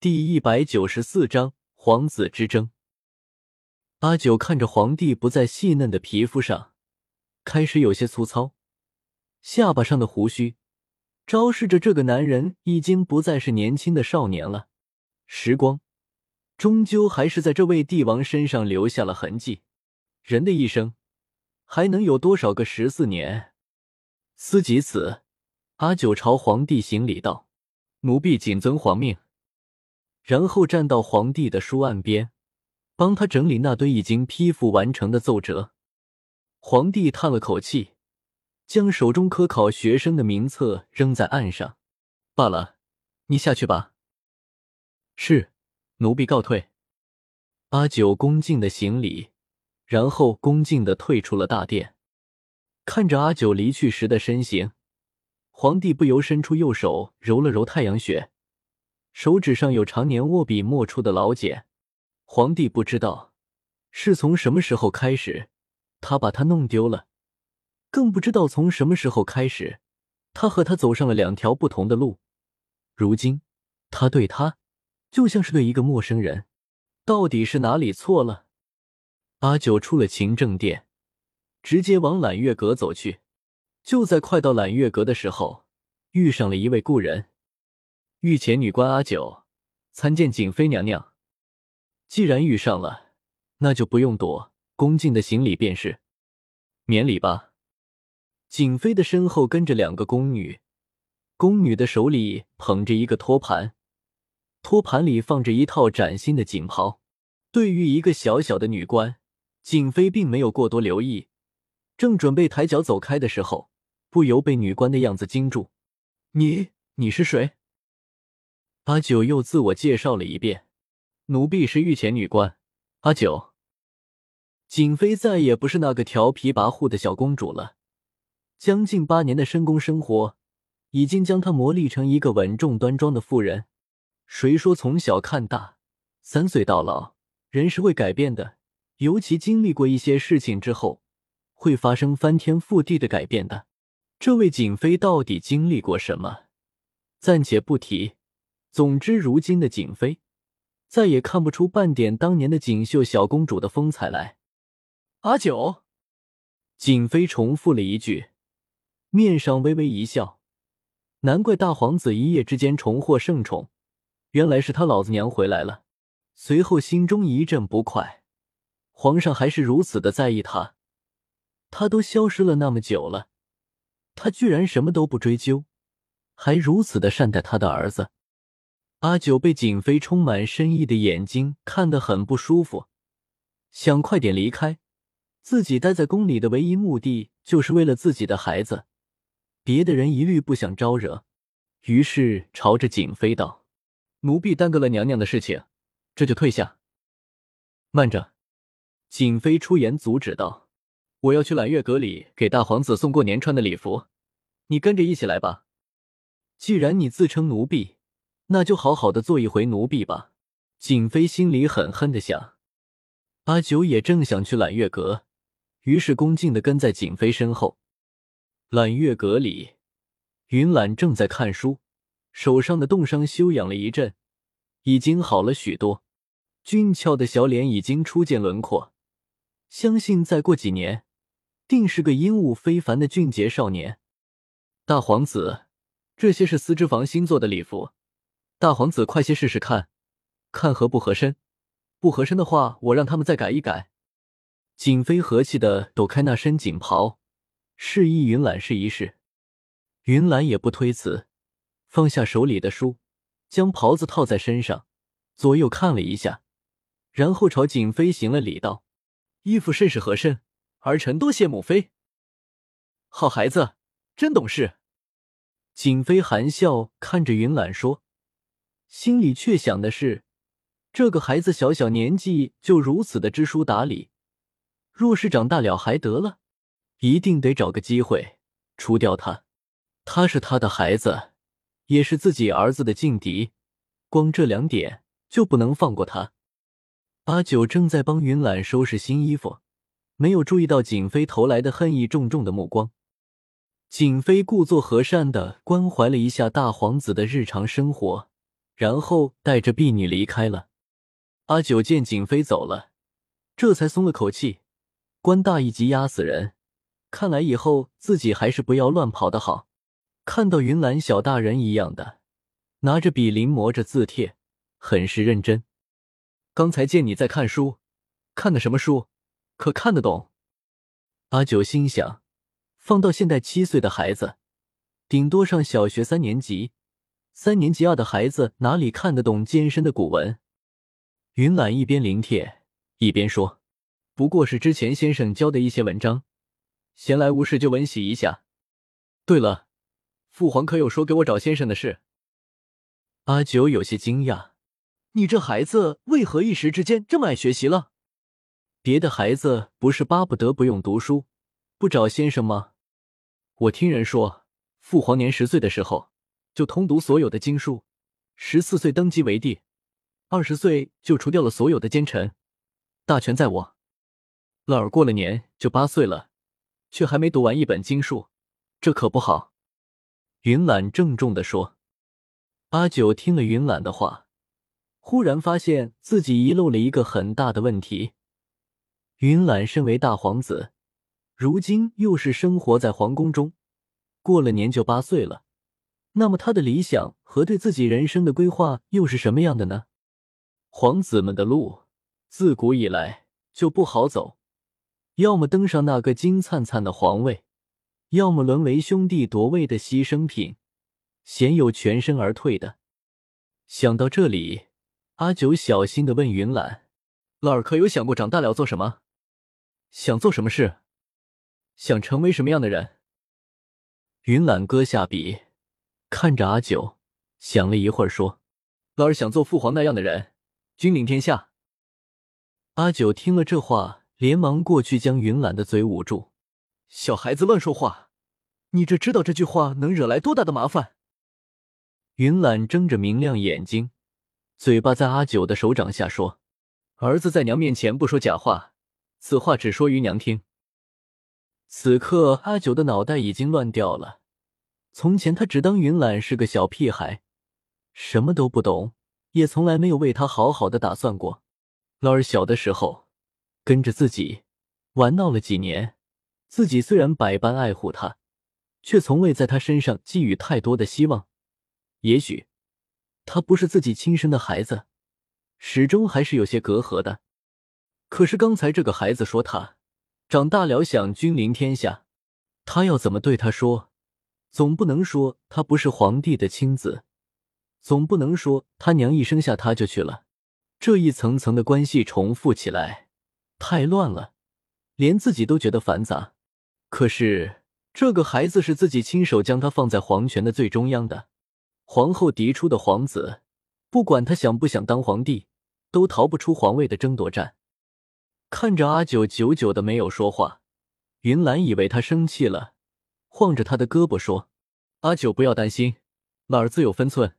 第一百九十四章皇子之争。阿九看着皇帝不再细嫩的皮肤上，开始有些粗糙，下巴上的胡须，昭示着这个男人已经不再是年轻的少年了。时光，终究还是在这位帝王身上留下了痕迹。人的一生，还能有多少个十四年？思及此，阿九朝皇帝行礼道：“奴婢谨遵皇命。”然后站到皇帝的书案边，帮他整理那堆已经批复完成的奏折。皇帝叹了口气，将手中科考学生的名册扔在案上。罢了，你下去吧。是，奴婢告退。阿九恭敬的行礼，然后恭敬的退出了大殿。看着阿九离去时的身形，皇帝不由伸出右手揉了揉太阳穴。手指上有常年握笔墨出的老茧，皇帝不知道是从什么时候开始，他把它弄丢了，更不知道从什么时候开始，他和他走上了两条不同的路。如今，他对他就像是对一个陌生人，到底是哪里错了？阿九出了勤政殿，直接往揽月阁走去。就在快到揽月阁的时候，遇上了一位故人。御前女官阿九参见景妃娘娘。既然遇上了，那就不用躲，恭敬的行礼便是。免礼吧。景妃的身后跟着两个宫女，宫女的手里捧着一个托盘，托盘里放着一套崭新的锦袍。对于一个小小的女官，景妃并没有过多留意，正准备抬脚走开的时候，不由被女官的样子惊住。你，你是谁？阿九又自我介绍了一遍：“奴婢是御前女官阿九。”景妃再也不是那个调皮跋扈的小公主了，将近八年的深宫生活已经将她磨砺成一个稳重端庄的妇人。谁说从小看大，三岁到老，人是会改变的，尤其经历过一些事情之后，会发生翻天覆地的改变的。这位景妃到底经历过什么？暂且不提。总之，如今的景妃再也看不出半点当年的锦绣小公主的风采来。阿九，景妃重复了一句，面上微微一笑。难怪大皇子一夜之间重获圣宠，原来是他老子娘回来了。随后心中一阵不快，皇上还是如此的在意他，他都消失了那么久了，他居然什么都不追究，还如此的善待他的儿子。阿九被景妃充满深意的眼睛看得很不舒服，想快点离开。自己待在宫里的唯一目的就是为了自己的孩子，别的人一律不想招惹。于是朝着景妃道：“奴婢耽搁了娘娘的事情，这就退下。”慢着，景妃出言阻止道：“我要去揽月阁里给大皇子送过年穿的礼服，你跟着一起来吧。既然你自称奴婢。”那就好好的做一回奴婢吧。景妃心里狠狠的想。阿九也正想去揽月阁，于是恭敬的跟在景妃身后。揽月阁里，云岚正在看书，手上的冻伤休养了一阵，已经好了许多，俊俏的小脸已经初见轮廓，相信再过几年，定是个英武非凡的俊杰少年。大皇子，这些是丝织房新做的礼服。大皇子，快些试试看，看合不合身。不合身的话，我让他们再改一改。景妃和气的抖开那身锦袍，示意云岚试一试。云岚也不推辞，放下手里的书，将袍子套在身上，左右看了一下，然后朝景妃行了礼，道：“衣服甚是合身，儿臣多谢母妃。”好孩子，真懂事。景妃含笑看着云岚说。心里却想的是，这个孩子小小年纪就如此的知书达理，若是长大了还得了，一定得找个机会除掉他。他是他的孩子，也是自己儿子的劲敌，光这两点就不能放过他。阿九正在帮云岚收拾新衣服，没有注意到景妃投来的恨意重重的目光。景妃故作和善的关怀了一下大皇子的日常生活。然后带着婢女离开了。阿九见景妃走了，这才松了口气。官大一级压死人，看来以后自己还是不要乱跑的好。看到云岚小大人一样的，拿着笔临摹着字帖，很是认真。刚才见你在看书，看的什么书？可看得懂？阿九心想，放到现代七岁的孩子，顶多上小学三年级、三年级二的孩子，哪里看得懂艰深的古文？云岚一边临帖一边说：“不过是之前先生教的一些文章，闲来无事就温习一下。对了。”父皇可有说给我找先生的事？阿九有些惊讶，你这孩子为何一时之间这么爱学习了？别的孩子不是巴不得不用读书，不找先生吗？我听人说，父皇年十岁的时候就通读所有的经书，十四岁登基为帝，二十岁就除掉了所有的奸臣，大权在我。老儿过了年就八岁了，却还没读完一本经书，这可不好。云岚郑重的说：“阿九听了云岚的话，忽然发现自己遗漏了一个很大的问题。云岚身为大皇子，如今又是生活在皇宫中，过了年就八岁了。那么他的理想和对自己人生的规划又是什么样的呢？皇子们的路自古以来就不好走，要么登上那个金灿灿的皇位。”要么沦为兄弟夺位的牺牲品，鲜有全身而退的。想到这里，阿九小心的问云岚：“老儿可有想过长大了做什么？想做什么事？想成为什么样的人？”云岚搁下笔，看着阿九，想了一会儿，说：“老儿想做父皇那样的人，君临天下。”阿九听了这话，连忙过去将云岚的嘴捂住。小孩子乱说话，你这知道这句话能惹来多大的麻烦？云岚睁着明亮眼睛，嘴巴在阿九的手掌下说：“儿子在娘面前不说假话，此话只说于娘听。”此刻阿九的脑袋已经乱掉了。从前他只当云岚是个小屁孩，什么都不懂，也从来没有为他好好的打算过。老儿小的时候跟着自己玩闹了几年。自己虽然百般爱护他，却从未在他身上寄予太多的希望。也许他不是自己亲生的孩子，始终还是有些隔阂的。可是刚才这个孩子说他长大了想君临天下，他要怎么对他说？总不能说他不是皇帝的亲子，总不能说他娘一生下他就去了。这一层层的关系重复起来，太乱了，连自己都觉得繁杂。可是这个孩子是自己亲手将他放在皇权的最中央的，皇后嫡出的皇子，不管他想不想当皇帝，都逃不出皇位的争夺战。看着阿九久久的没有说话，云兰以为他生气了，晃着他的胳膊说：“阿九，不要担心，马儿自有分寸，